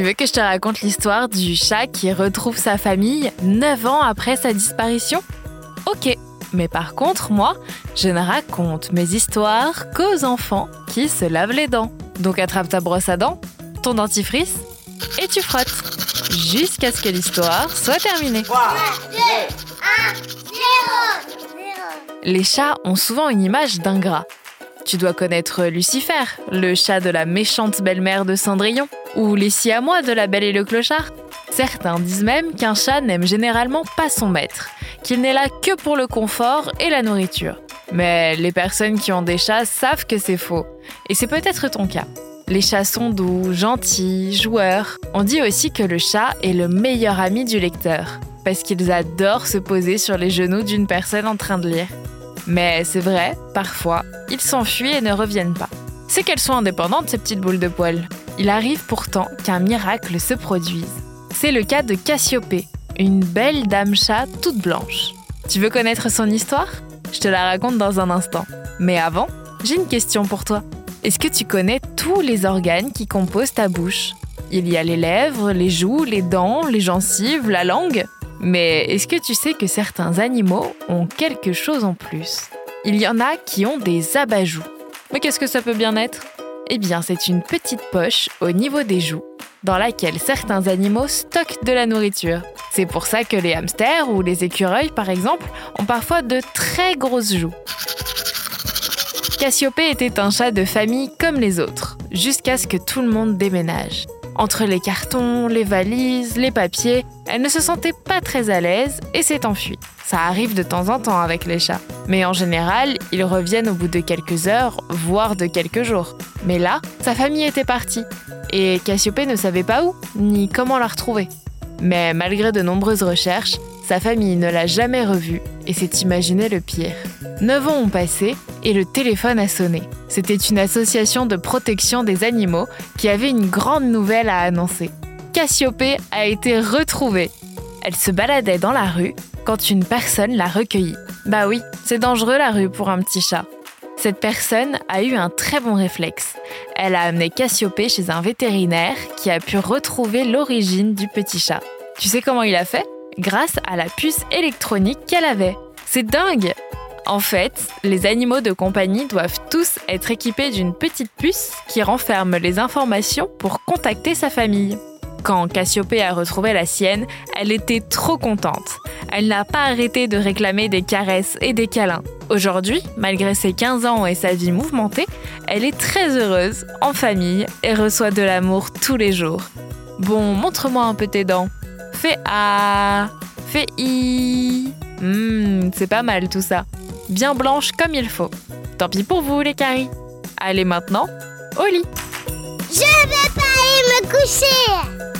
Tu veux que je te raconte l'histoire du chat qui retrouve sa famille 9 ans après sa disparition? Ok, mais par contre, moi, je ne raconte mes histoires qu'aux enfants qui se lavent les dents. Donc attrape ta brosse à dents, ton dentifrice et tu frottes jusqu'à ce que l'histoire soit terminée. 3, 2, 1, 0, Les chats ont souvent une image d'ingrat. Tu dois connaître Lucifer, le chat de la méchante belle-mère de Cendrillon, ou les siamois de la Belle et le Clochard. Certains disent même qu'un chat n'aime généralement pas son maître, qu'il n'est là que pour le confort et la nourriture. Mais les personnes qui ont des chats savent que c'est faux, et c'est peut-être ton cas. Les chats sont doux, gentils, joueurs. On dit aussi que le chat est le meilleur ami du lecteur, parce qu'ils adorent se poser sur les genoux d'une personne en train de lire. Mais c'est vrai, parfois, ils s'enfuient et ne reviennent pas. C'est qu'elles sont indépendantes, ces petites boules de poils. Il arrive pourtant qu'un miracle se produise. C'est le cas de Cassiopée, une belle dame chat toute blanche. Tu veux connaître son histoire? Je te la raconte dans un instant. Mais avant, j'ai une question pour toi. Est-ce que tu connais tous les organes qui composent ta bouche? Il y a les lèvres, les joues, les dents, les gencives, la langue. Mais est-ce que tu sais que certains animaux ont quelque chose en plus? Il y en a qui ont des abat-joues. Mais qu'est-ce que ça peut bien être? Eh bien, c'est une petite poche au niveau des joues dans laquelle certains animaux stockent de la nourriture. C'est pour ça que les hamsters ou les écureuils, par exemple, ont parfois de très grosses joues. Cassiopée était un chat de famille comme les autres, jusqu'à ce que tout le monde déménage. Entre les cartons, les valises, les papiers, elle ne se sentait pas très à l'aise et s'est enfuie. Ça arrive de temps en temps avec les chats. Mais en général, ils reviennent au bout de quelques heures, voire de quelques jours. Mais là, sa famille était partie. Et Cassiopée ne savait pas où, ni comment la retrouver. Mais malgré de nombreuses recherches, sa famille ne l'a jamais revu et s'est imaginé le pire. Neuf ans ont passé et le téléphone a sonné. C'était une association de protection des animaux qui avait une grande nouvelle à annoncer. Cassiopée a été retrouvée. Elle se baladait dans la rue quand une personne l'a recueillie. Bah oui, c'est dangereux la rue pour un petit chat. Cette personne a eu un très bon réflexe. Elle a amené Cassiopée chez un vétérinaire qui a pu retrouver l'origine du petit chat. Tu sais comment il a fait? Grâce à la puce électronique qu'elle avait. C'est dingue En fait, les animaux de compagnie doivent tous être équipés d'une petite puce qui renferme les informations pour contacter sa famille. Quand Cassiopée a retrouvé la sienne, elle était trop contente. Elle n'a pas arrêté de réclamer des caresses et des câlins. Aujourd'hui, malgré ses 15 ans et sa vie mouvementée, elle est très heureuse, en famille, et reçoit de l'amour tous les jours. Bon, montre-moi un peu tes dents. Fais A, fais I. Hmm, c'est pas mal tout ça. Bien blanche comme il faut. Tant pis pour vous, les caries. Allez maintenant, au lit. Je vais pas aller me coucher.